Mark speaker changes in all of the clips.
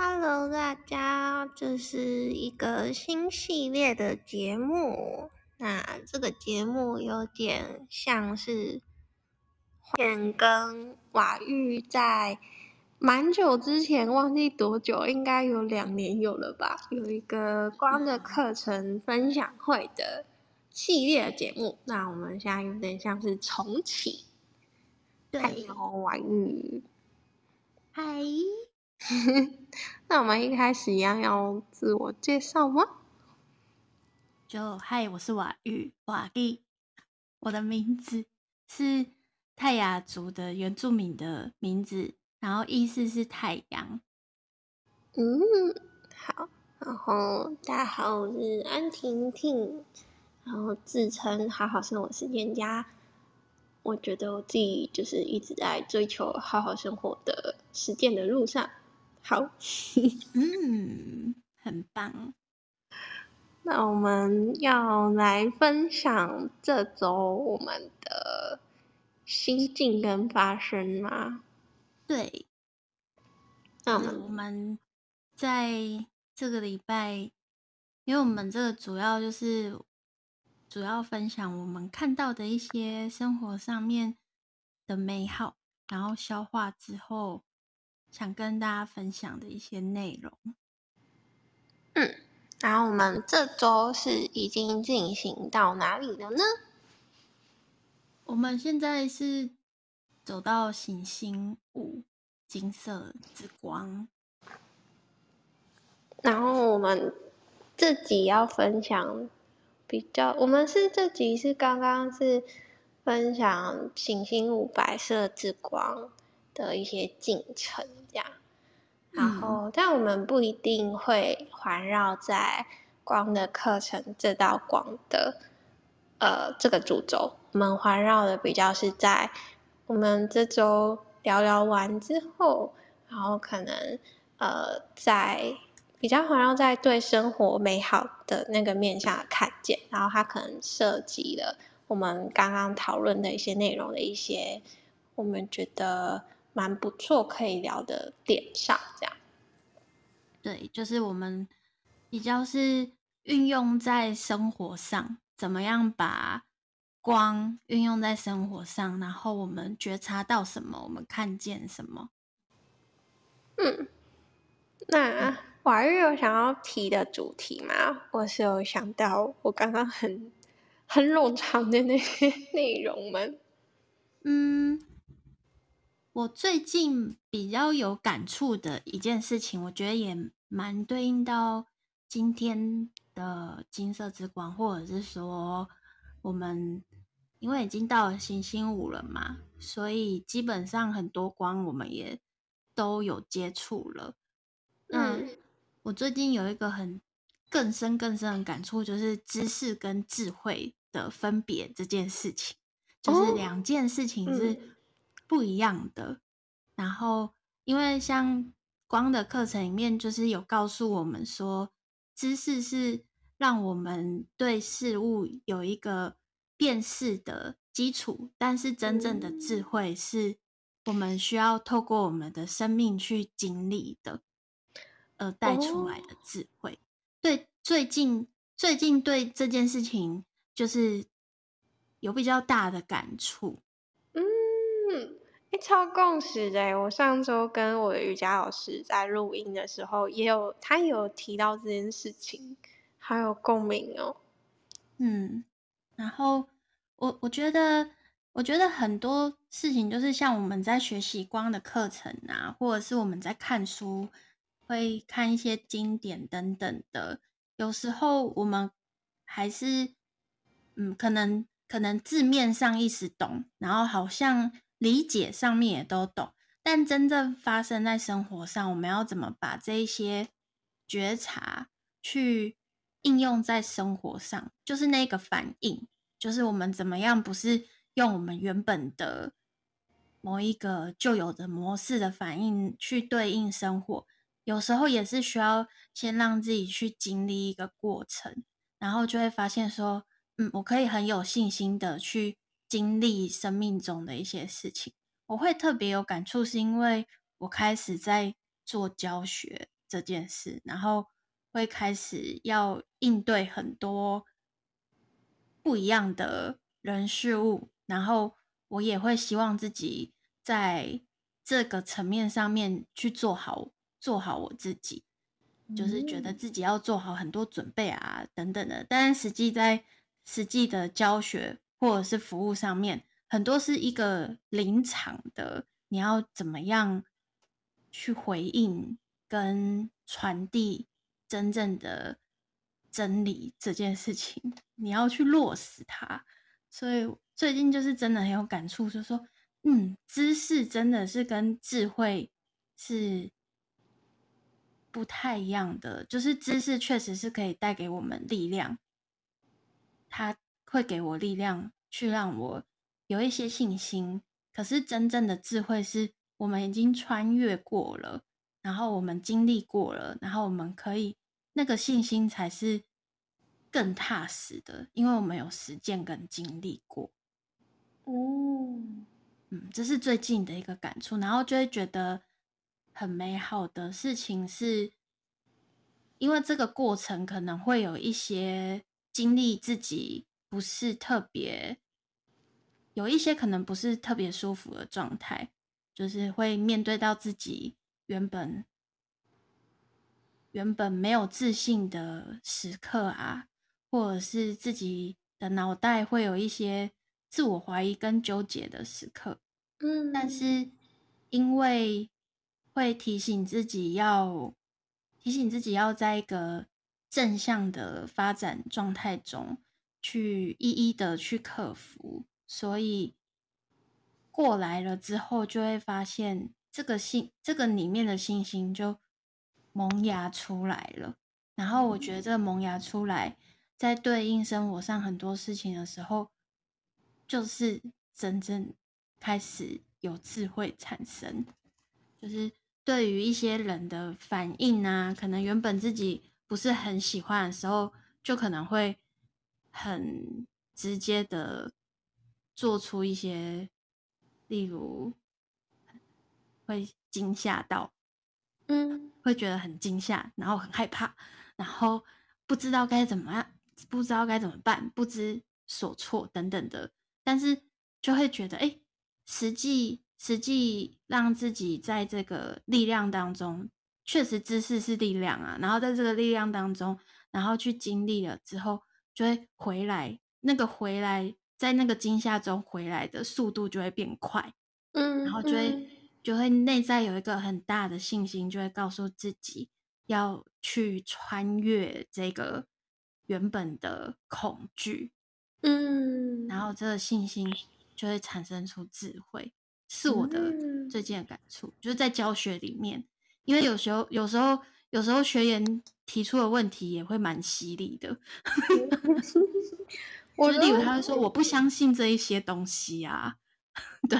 Speaker 1: Hello，大家，这是一个新系列的节目。那这个节目有点像是，点跟瓦玉在蛮久之前，忘记多久，应该有两年有了吧？有一个光的课程分享会的系列节目。那我们现在有点像是重启。对，瓦玉，嗨。那我们一开始一样要自我介绍吗？
Speaker 2: 就嗨，我是瓦玉瓦力，我的名字是泰雅族的原住民的名字，然后意思是太阳。
Speaker 1: 嗯，好，然后大家好，我是安婷婷，然后自称好好生活实践家。我觉得我自己就是一直在追求好好生活的实践的路上。好，
Speaker 2: 嗯，很棒。
Speaker 1: 那我们要来分享这周我们的心境跟发生吗？
Speaker 2: 对。那我们在这个礼拜，因为我们这个主要就是主要分享我们看到的一些生活上面的美好，然后消化之后。想跟大家分享的一些内容。
Speaker 1: 嗯，然后我们这周是已经进行到哪里了呢？
Speaker 2: 我们现在是走到行星五金色之光。
Speaker 1: 然后我们自己要分享比较，我们是这集是刚刚是分享行星五白色之光的一些进程。这样，然后，嗯、但我们不一定会环绕在光的课程这道光的呃这个主轴。我们环绕的比较是在我们这周聊聊完之后，然后可能呃在比较环绕在对生活美好的那个面向看见，然后它可能涉及了我们刚刚讨论的一些内容的一些我们觉得。蛮不错，可以聊的点上，这样。
Speaker 2: 对，就是我们比较是运用在生活上，怎么样把光运用在生活上，然后我们觉察到什么，我们看见什么。
Speaker 1: 嗯，那瓦遇有想要提的主题吗？我是有想到我刚刚很很冗长的那些 内容们。
Speaker 2: 嗯。我最近比较有感触的一件事情，我觉得也蛮对应到今天的金色之光，或者是说我们因为已经到了行星五了嘛，所以基本上很多光我们也都有接触了。嗯，我最近有一个很更深更深的感触，就是知识跟智慧的分别这件事情，就是两件事情是。不一样的，然后因为像光的课程里面，就是有告诉我们说，知识是让我们对事物有一个辨识的基础，但是真正的智慧是我们需要透过我们的生命去经历的，而带出来的智慧。对，最近最近对这件事情就是有比较大的感触。
Speaker 1: 欸、超共识的！我上周跟我的瑜伽老师在录音的时候，也有他也有提到这件事情，好有共鸣哦。
Speaker 2: 嗯，然后我我觉得，我觉得很多事情就是像我们在学习光的课程啊，或者是我们在看书，会看一些经典等等的，有时候我们还是嗯，可能可能字面上意思懂，然后好像。理解上面也都懂，但真正发生在生活上，我们要怎么把这一些觉察去应用在生活上？就是那个反应，就是我们怎么样，不是用我们原本的某一个旧有的模式的反应去对应生活，有时候也是需要先让自己去经历一个过程，然后就会发现说，嗯，我可以很有信心的去。经历生命中的一些事情，我会特别有感触，是因为我开始在做教学，这件事，然后会开始要应对很多不一样的人事物，然后我也会希望自己在这个层面上面去做好，做好我自己，就是觉得自己要做好很多准备啊，等等的。但实际在实际的教学或者是服务上面，很多是一个临场的，你要怎么样去回应跟传递真正的真理这件事情，你要去落实它。所以最近就是真的很有感触，就是说，嗯，知识真的是跟智慧是不太一样的，就是知识确实是可以带给我们力量。他会给我力量，去让我有一些信心。可是真正的智慧是我们已经穿越过了，然后我们经历过了，然后我们可以那个信心才是更踏实的，因为我们有实践跟经历过。
Speaker 1: 哦
Speaker 2: 嗯，这是最近的一个感触，然后就会觉得很美好的事情是，因为这个过程可能会有一些。经历自己不是特别，有一些可能不是特别舒服的状态，就是会面对到自己原本原本没有自信的时刻啊，或者是自己的脑袋会有一些自我怀疑跟纠结的时刻。
Speaker 1: 嗯，
Speaker 2: 但是因为会提醒自己要提醒自己要在一个。正向的发展状态中，去一一的去克服，所以过来了之后，就会发现这个信，这个里面的信心就萌芽出来了。然后我觉得这个萌芽出来，在对应生活上很多事情的时候，就是真正开始有智慧产生，就是对于一些人的反应啊，可能原本自己。不是很喜欢的时候，就可能会很直接的做出一些，例如会惊吓到，
Speaker 1: 嗯，
Speaker 2: 会觉得很惊吓，然后很害怕，然后不知道该怎么样，不知道该怎么办，不知所措等等的，但是就会觉得，哎，实际实际让自己在这个力量当中。确实，知识是力量啊。然后在这个力量当中，然后去经历了之后，就会回来。那个回来，在那个惊吓中回来的速度就会变快。
Speaker 1: 嗯，
Speaker 2: 然后就会就会内在有一个很大的信心，就会告诉自己要去穿越这个原本的恐惧。
Speaker 1: 嗯，
Speaker 2: 然后这个信心就会产生出智慧，是我的最近的感触，就是在教学里面。因为有时候，有时候，有时候学员提出的问题也会蛮犀利的。就例如，他会说：“我不相信这一些东西啊。”对，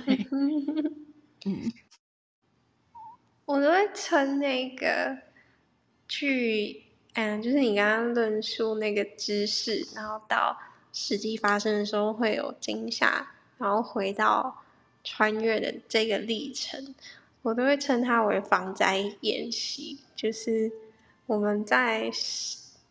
Speaker 2: 嗯，
Speaker 1: 我都会称那个去，嗯，就是你刚刚论述那个知识，然后到实际发生的时候会有惊吓，然后回到穿越的这个历程。我都会称它为防灾演习，就是我们在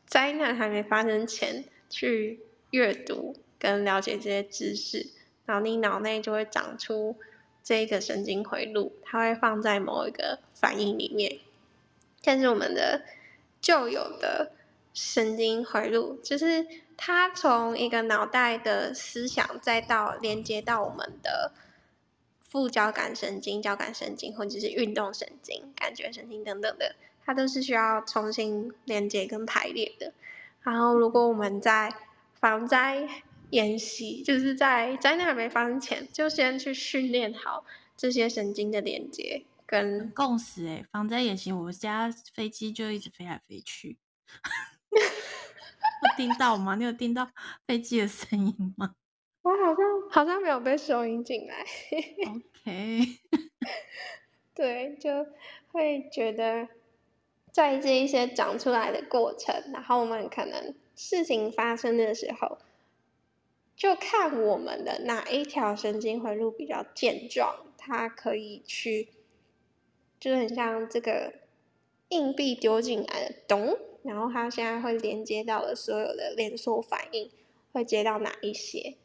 Speaker 1: 灾难还没发生前去阅读跟了解这些知识，然后你脑内就会长出这个神经回路，它会放在某一个反应里面。但是我们的旧有的神经回路，就是它从一个脑袋的思想，再到连接到我们的。副交感神经、交感神经或者是运动神经、感觉神经等等的，它都是需要重新连接跟排列的。然后，如果我们在防灾演习，就是在灾难还没发生前，就先去训练好这些神经的连接跟
Speaker 2: 共识。诶，防灾演习，我家飞机就一直飞来飞去，有听到吗？你有听到飞机的声音吗？
Speaker 1: 我好像 好像没有被收音进来。
Speaker 2: OK，
Speaker 1: 对，就会觉得在这一些长出来的过程，然后我们可能事情发生的时候，就看我们的哪一条神经回路比较健壮，它可以去，就是很像这个硬币丢进来的，咚，然后它现在会连接到了所有的连锁反应，会接到哪一些？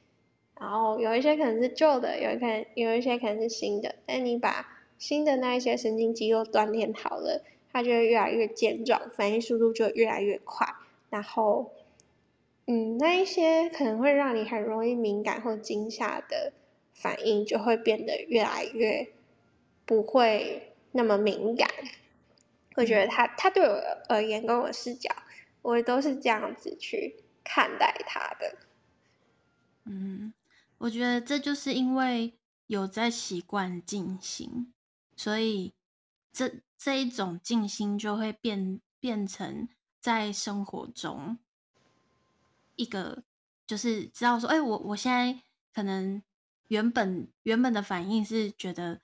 Speaker 1: 然后有一些可能是旧的，有一可能有一些可能是新的。但你把新的那一些神经肌肉锻炼好了，它就会越来越健壮，反应速度就越来越快。然后，嗯，那一些可能会让你很容易敏感或惊吓的反应，就会变得越来越不会那么敏感。我觉得他他对我而言，跟我视角，我都是这样子去看待他的。
Speaker 2: 嗯，我觉得这就是因为有在习惯静心，所以这这一种静心就会变变成在生活中一个，就是知道说，哎，我我现在可能原本原本的反应是觉得。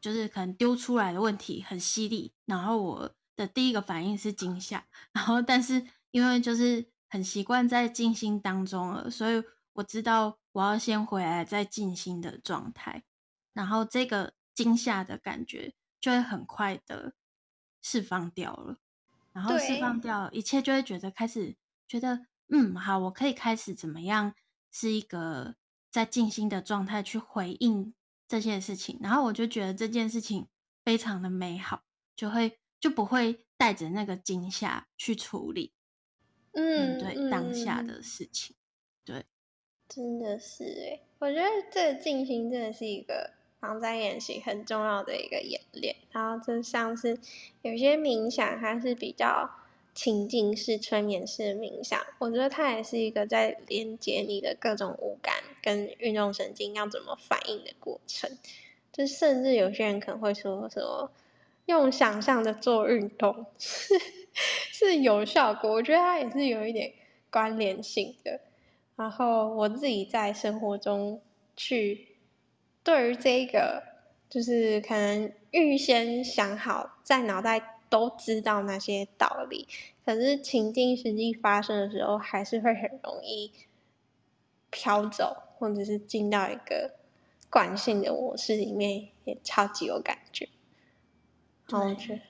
Speaker 2: 就是可能丢出来的问题很犀利，然后我的第一个反应是惊吓，然后但是因为就是很习惯在静心当中了，所以我知道我要先回来再静心的状态，然后这个惊吓的感觉就会很快的释放掉了，然后释放。掉一切就会觉得开始觉得嗯好，我可以开始怎么样是一个在静心的状态去回应。这些事情，然后我就觉得这件事情非常的美好，就会就不会带着那个惊吓去处理，嗯，对当下的事情，对，
Speaker 1: 真的是诶，我觉得这个静心真的是一个防灾演习很重要的一个演练，然后就像是有些冥想，它是比较。情境式、催眠式冥想，我觉得它也是一个在连接你的各种五感跟运动神经要怎么反应的过程。就甚至有些人可能会说什么用想象的做运动是 是有效果，我觉得它也是有一点关联性的。然后我自己在生活中去对于这个，就是可能预先想好在脑袋。都知道那些道理，可是情境实际发生的时候，还是会很容易飘走，或者是进到一个惯性的模式里面，也超级有感觉。然后我觉得，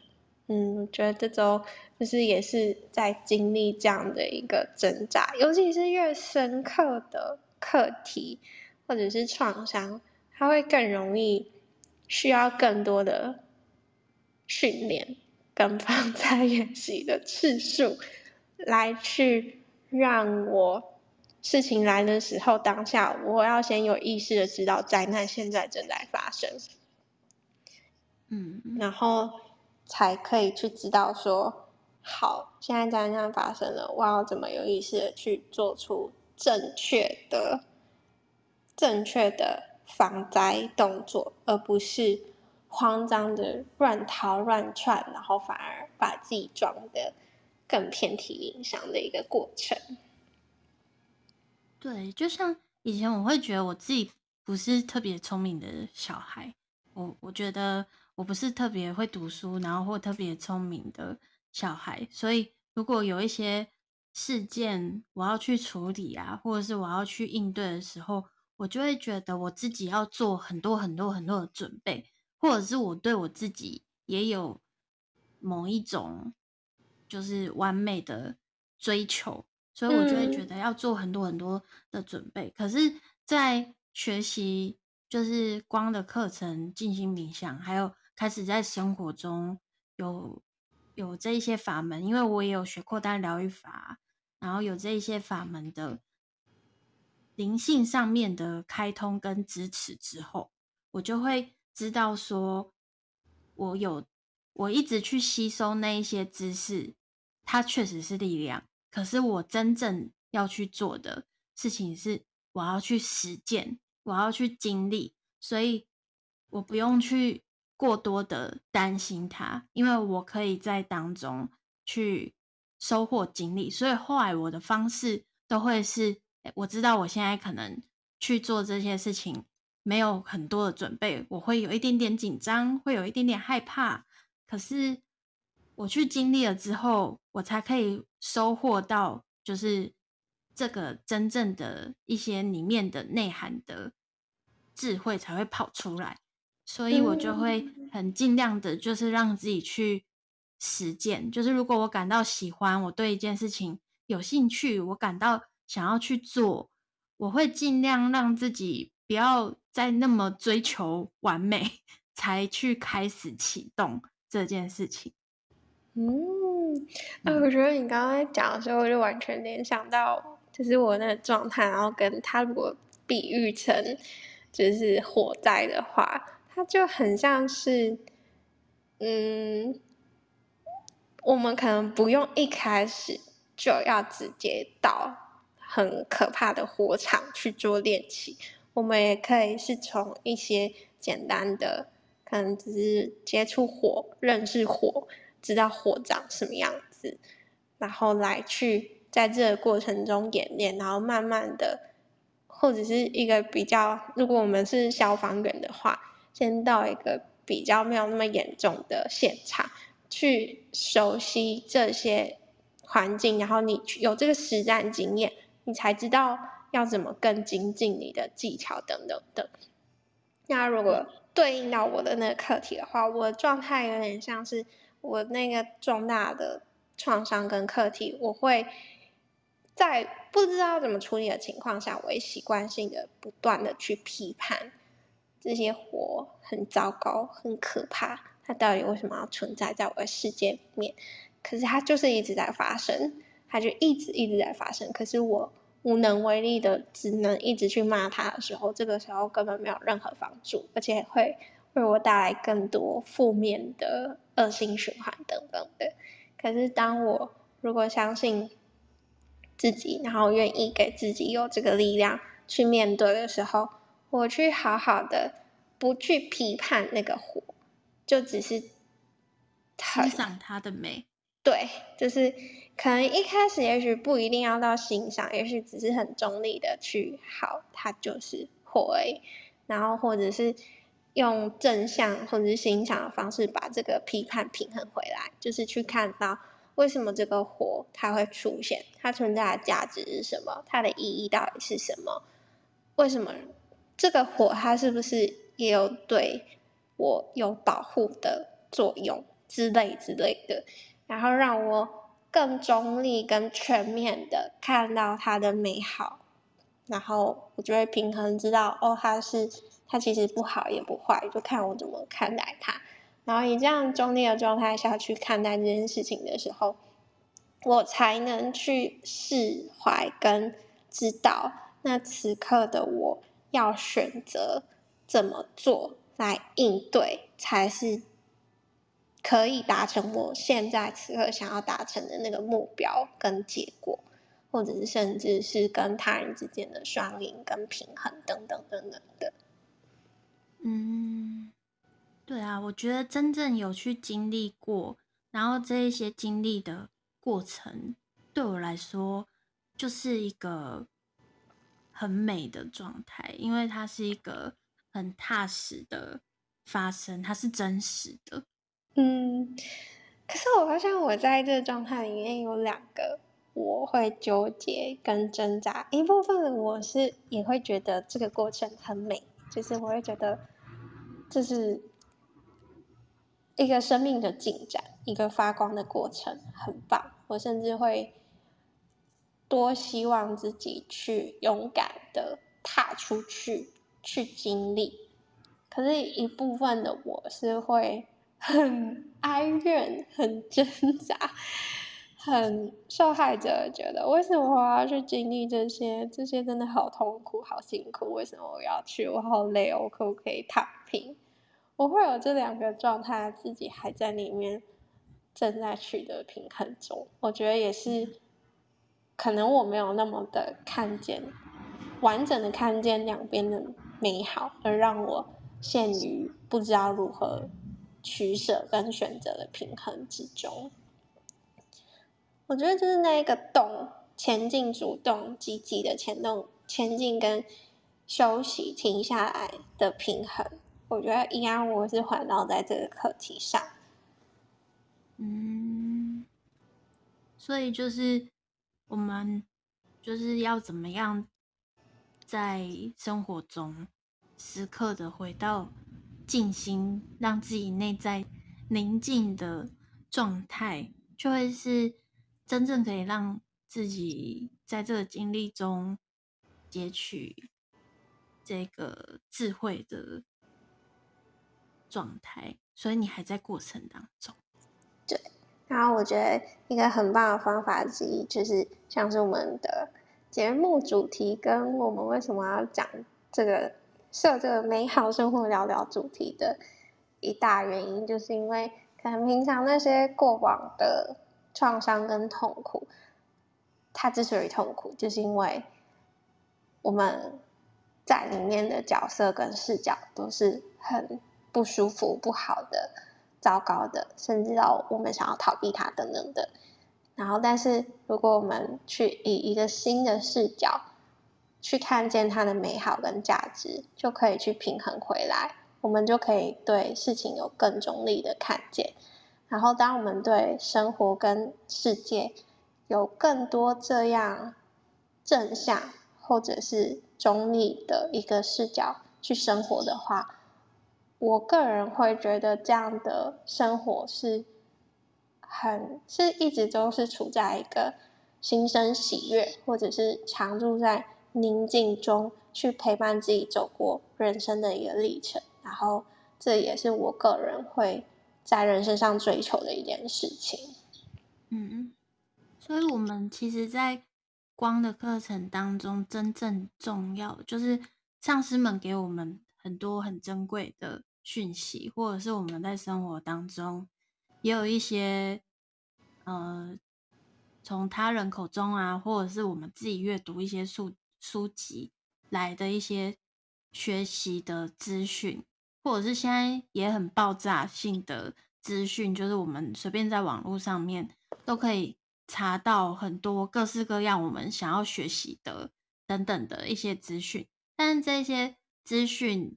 Speaker 1: 嗯，我觉得这周就是也是在经历这样的一个挣扎，尤其是越深刻的课题或者是创伤，它会更容易需要更多的训练。跟放 在演习的次数，来去让我事情来的时候，当下我要先有意识的知道灾难现在正在发生，
Speaker 2: 嗯，
Speaker 1: 然后才可以去知道说，好，现在灾难发生了，我要怎么有意识的去做出正确的、正确的防灾动作，而不是。慌张的乱逃乱窜，然后反而把自己撞得更遍体鳞伤的一个过程。
Speaker 2: 对，就像以前我会觉得我自己不是特别聪明的小孩，我我觉得我不是特别会读书，然后或特别聪明的小孩，所以如果有一些事件我要去处理啊，或者是我要去应对的时候，我就会觉得我自己要做很多很多很多的准备。或者是我对我自己也有某一种就是完美的追求，所以我就会觉得要做很多很多的准备。嗯、可是，在学习就是光的课程、静心冥想，还有开始在生活中有有这一些法门，因为我也有学扩大疗愈法，然后有这一些法门的灵性上面的开通跟支持之后，我就会。知道说，我有我一直去吸收那一些知识，它确实是力量。可是我真正要去做的事情是，我要去实践，我要去经历，所以我不用去过多的担心它，因为我可以在当中去收获经历。所以后来我的方式都会是，我知道我现在可能去做这些事情。没有很多的准备，我会有一点点紧张，会有一点点害怕。可是我去经历了之后，我才可以收获到，就是这个真正的一些里面的内涵的智慧才会跑出来。所以我就会很尽量的，就是让自己去实践。就是如果我感到喜欢，我对一件事情有兴趣，我感到想要去做，我会尽量让自己不要再那么追求完美，才去开始启动这件事情。
Speaker 1: 嗯，那我觉得你刚刚在讲的时候，我就完全联想到，就是我那个状态，然后跟他如果比喻成就是火灾的话，它就很像是，嗯，我们可能不用一开始就要直接到很可怕的火场去做练习，我们也可以是从一些简单的，可能只是接触火、认识火。知道火长什么样子，然后来去在这个过程中演练，然后慢慢的，或者是一个比较，如果我们是消防员的话，先到一个比较没有那么严重的现场，去熟悉这些环境，然后你有这个实战经验，你才知道要怎么更精进你的技巧等等等。那如果对应到我的那个课题的话，我的状态有点像是。我那个重大的创伤跟课题，我会在不知道怎么处理的情况下，我会习惯性的不断的去批判这些火很糟糕、很可怕，它到底为什么要存在在我的世界里面？可是它就是一直在发生，它就一直一直在发生。可是我无能为力的，只能一直去骂它的时候，这个时候根本没有任何帮助，而且会。为我带来更多负面的恶性循环等等的。可是，当我如果相信自己，然后愿意给自己有这个力量去面对的时候，我去好好的不去批判那个火，就只是欣
Speaker 2: 赏它的美。
Speaker 1: 对，就是可能一开始也许不一定要到欣赏，也许只是很中立的去好，它就是火而已，然后或者是。用正向或者是欣赏的方式把这个批判平衡回来，就是去看到为什么这个火它会出现，它存在的价值是什么，它的意义到底是什么？为什么这个火它是不是也有对我有保护的作用之类之类的？然后让我更中立、更全面的看到它的美好，然后我就会平衡知道哦，它是。它其实不好也不坏，就看我怎么看待它。然后以这样中立的状态下去看待这件事情的时候，我才能去释怀跟知道，那此刻的我要选择怎么做来应对，才是可以达成我现在此刻想要达成的那个目标跟结果，或者是甚至是跟他人之间的双赢跟平衡等等等等的。
Speaker 2: 嗯，对啊，我觉得真正有去经历过，然后这一些经历的过程，对我来说就是一个很美的状态，因为它是一个很踏实的发生，它是真实的。
Speaker 1: 嗯，可是我发现我在这个状态里面有两个，我会纠结跟挣扎。一部分我是也会觉得这个过程很美。就是我会觉得，这是一个生命的进展，一个发光的过程，很棒。我甚至会多希望自己去勇敢的踏出去，去经历。可是，一部分的我是会很哀怨，很挣扎。很受害者觉得，为什么我要去经历这些？这些真的好痛苦，好辛苦。为什么我要去？我好累，我可不可以躺平？我会有这两个状态，自己还在里面正在取得平衡中。我觉得也是，可能我没有那么的看见完整的看见两边的美好，而让我陷于不知道如何取舍跟选择的平衡之中。我觉得就是那一个动，前进、主动、积极的前动、前进跟休息、停下来的平衡。我觉得一样，我是环绕在这个课题上。
Speaker 2: 嗯，所以就是我们就是要怎么样在生活中时刻的回到静心，让自己内在宁静的状态，就会是真正可以让自己在这个经历中截取这个智慧的状态。所以你还在过程当中。
Speaker 1: 对，然后我觉得一个很棒的方法之一，就是像是我们的节目主题跟我们为什么要讲这个设这个美好生活聊聊主题的一大原因，就是因为。可能平常那些过往的创伤跟痛苦，它之所以痛苦，就是因为我们在里面的角色跟视角都是很不舒服、不好的、糟糕的，甚至到我们想要逃避它等等的。然后，但是如果我们去以一个新的视角去看见它的美好跟价值，就可以去平衡回来。我们就可以对事情有更中立的看见，然后当我们对生活跟世界有更多这样正向或者是中立的一个视角去生活的话，我个人会觉得这样的生活是很是一直都是处在一个心生喜悦，或者是常住在宁静中去陪伴自己走过人生的一个历程。然后，这也是我个人会在人生上追求的一件事情。
Speaker 2: 嗯，所以，我们其实，在光的课程当中，真正重要就是上师们给我们很多很珍贵的讯息，或者是我们在生活当中也有一些，呃，从他人口中啊，或者是我们自己阅读一些书书籍来的一些学习的资讯。或者是现在也很爆炸性的资讯，就是我们随便在网络上面都可以查到很多各式各样我们想要学习的等等的一些资讯，但是这些资讯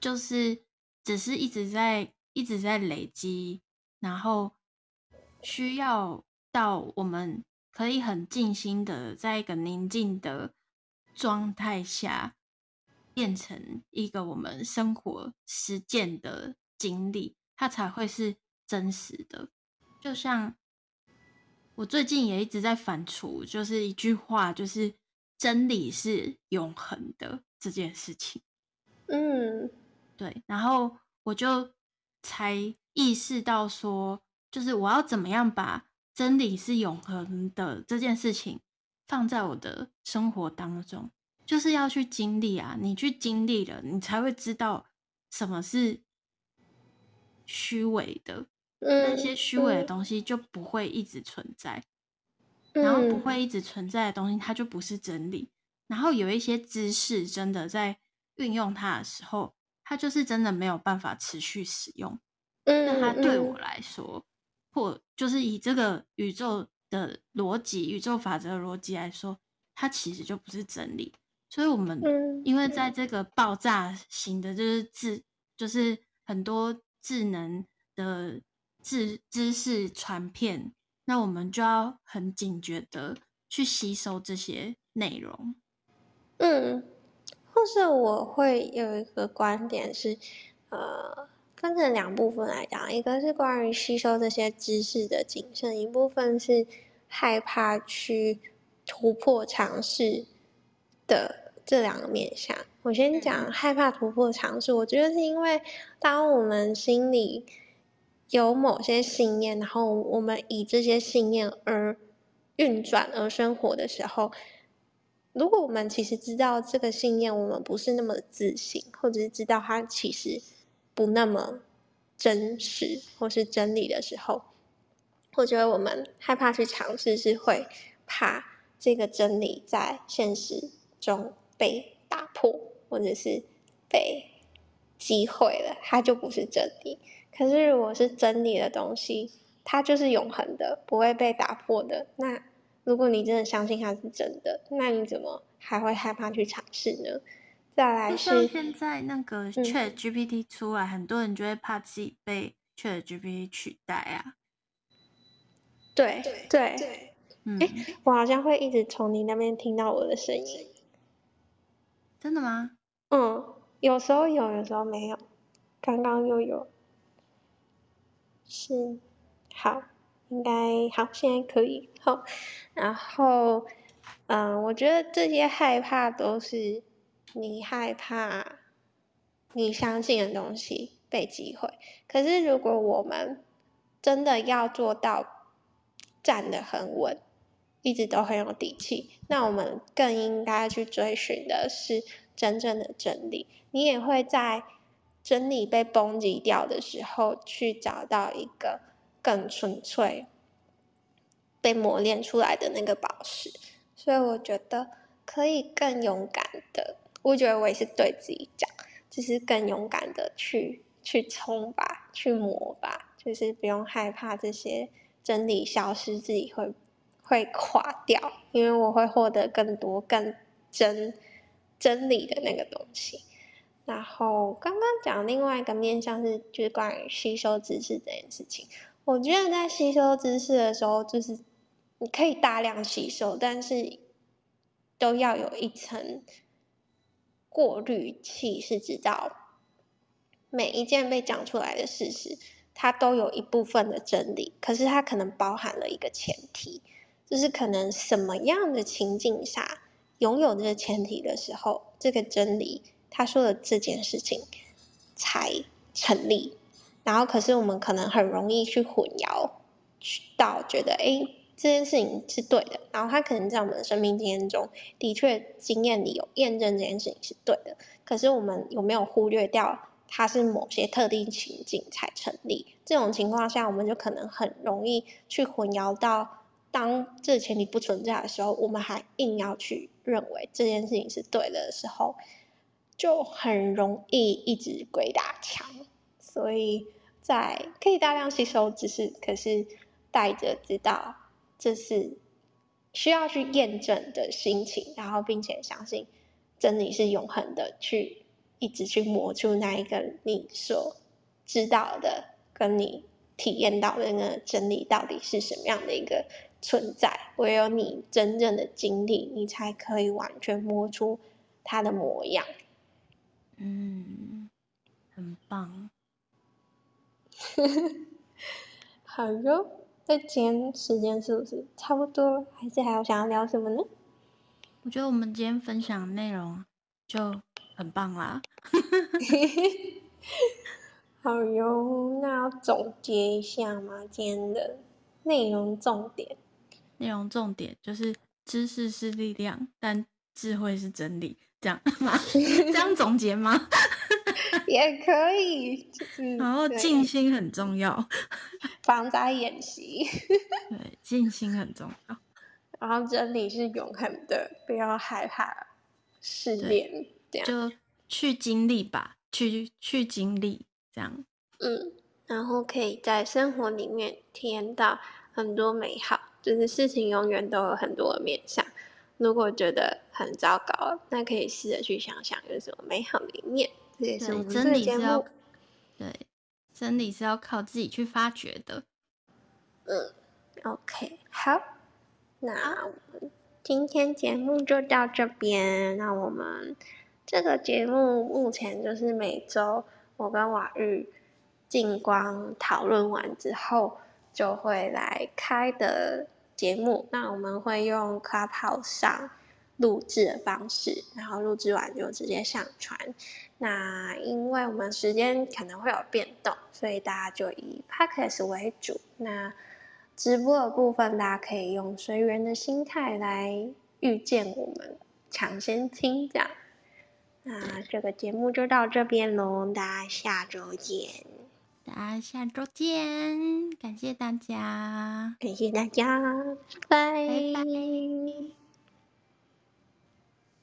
Speaker 2: 就是只是一直在一直在累积，然后需要到我们可以很静心的在一个宁静的状态下。变成一个我们生活实践的经历，它才会是真实的。就像我最近也一直在反刍，就是一句话，就是真理是永恒的这件事情。
Speaker 1: 嗯，
Speaker 2: 对。然后我就才意识到说，就是我要怎么样把真理是永恒的这件事情放在我的生活当中。就是要去经历啊，你去经历了，你才会知道什么是虚伪的。那些虚伪的东西就不会一直存在，然后不会一直存在的东西，它就不是真理。然后有一些知识，真的在运用它的时候，它就是真的没有办法持续使用。那它对我来说，或就是以这个宇宙的逻辑、宇宙法则的逻辑来说，它其实就不是真理。所以，我们因为在这个爆炸型的，就是智，就是很多智能的智知识传片，那我们就要很警觉的去吸收这些内容。
Speaker 1: 嗯，或是我会有一个观点是，呃，分成两部分来讲，一个是关于吸收这些知识的谨慎，一部分是害怕去突破尝试的。这两个面向，我先讲害怕突破尝试。我觉得是因为，当我们心里有某些信念，然后我们以这些信念而运转而生活的时候，如果我们其实知道这个信念我们不是那么自信，或者是知道它其实不那么真实或是真理的时候，我觉得我们害怕去尝试，是会怕这个真理在现实中。被打破，或者是被击毁了，它就不是真理。可是，如果是真理的东西，它就是永恒的，不会被打破的。那如果你真的相信它是真的，那你怎么还会害怕去尝试呢？再来是
Speaker 2: 现在那个 Chat GPT 出来，嗯，很多人就会怕自己被 Chat GPT 取代啊。
Speaker 1: 对对对，嗯，欸，我好像会一直从你那边听到我的声音。
Speaker 2: 真的吗？
Speaker 1: 嗯，有时候有，有时候没有。刚刚又有，是好，应该好，现在可以。好，然后，嗯，我觉得这些害怕都是你害怕你相信的东西被击毁。可是，如果我们真的要做到站得很稳，一直都很有底气，那我们更应该去追寻的是真正的真理。你也会在真理被崩击掉的时候，去找到一个更纯粹、被磨练出来的那个宝石。所以我觉得可以更勇敢的，我觉得我也是对自己讲，就是更勇敢的去去冲吧，去磨吧，就是不用害怕这些真理消失，自己会。会垮掉，因为我会获得更多更真真理的那个东西。然后刚刚讲另外一个面向是，就是关于吸收知识这件事情。我觉得在吸收知识的时候，就是你可以大量吸收，但是都要有一层过滤器，是知道每一件被讲出来的事实，它都有一部分的真理，可是它可能包含了一个前提。就是可能什么样的情境下拥有这个前提的时候，这个真理他说的这件事情才成立。然后，可是我们可能很容易去混淆，到觉得哎，这件事情是对的。然后，他可能在我们的生命经验中的确经验里有验证这件事情是对的。可是，我们有没有忽略掉它是某些特定情境才成立？这种情况下，我们就可能很容易去混淆到。当这前提不存在的时候，我们还硬要去认为这件事情是对的时候，就很容易一直鬼打墙。所以在可以大量吸收知识，可是带着知道这是需要去验证的心情，然后并且相信真理是永恒的，去一直去磨出那一个你所知道的，跟你体验到的那个真理到底是什么样的一个。存在，唯有你真正的经历，你才可以完全摸出它的模样。
Speaker 2: 嗯，很棒。
Speaker 1: 好哟，那今天时间是不是差不多？还是还有想要聊什么呢？
Speaker 2: 我觉得我们今天分享的内容就很棒啦。
Speaker 1: 好哟，那要总结一下吗？今天的内容重点。
Speaker 2: 内容重点就是知识是力量，但智慧是真理，这样吗？这样总结吗？
Speaker 1: 也可以。就是、
Speaker 2: 然后静心很重要，
Speaker 1: 防灾演习。
Speaker 2: 对，静心很重要。
Speaker 1: 然后真理是永恒的，不要害怕试炼，这样
Speaker 2: 就去经历吧，去去经历，这样。
Speaker 1: 嗯，然后可以在生活里面体验到很多美好。就是事情永远都有很多的面向，如果觉得很糟糕，那可以试着去想想有什么美好的一面。这也是我们的
Speaker 2: 真理是要对，真理是要靠自己去发掘的。
Speaker 1: 嗯，OK，好，那我们今天节目就到这边。那我们这个节目目前就是每周我跟瓦玉、静光讨论完之后。就会来开的节目，那我们会用 Clubhouse 上录制的方式，然后录制完就直接上传。那因为我们时间可能会有变动，所以大家就以 Podcast 为主。那直播的部分，大家可以用随缘的心态来遇见我们，抢先听这样。那这个节目就到这边喽，大家下周见。
Speaker 2: 大家下周见，感谢大家，
Speaker 1: 感谢大家，拜拜。
Speaker 2: 拜拜。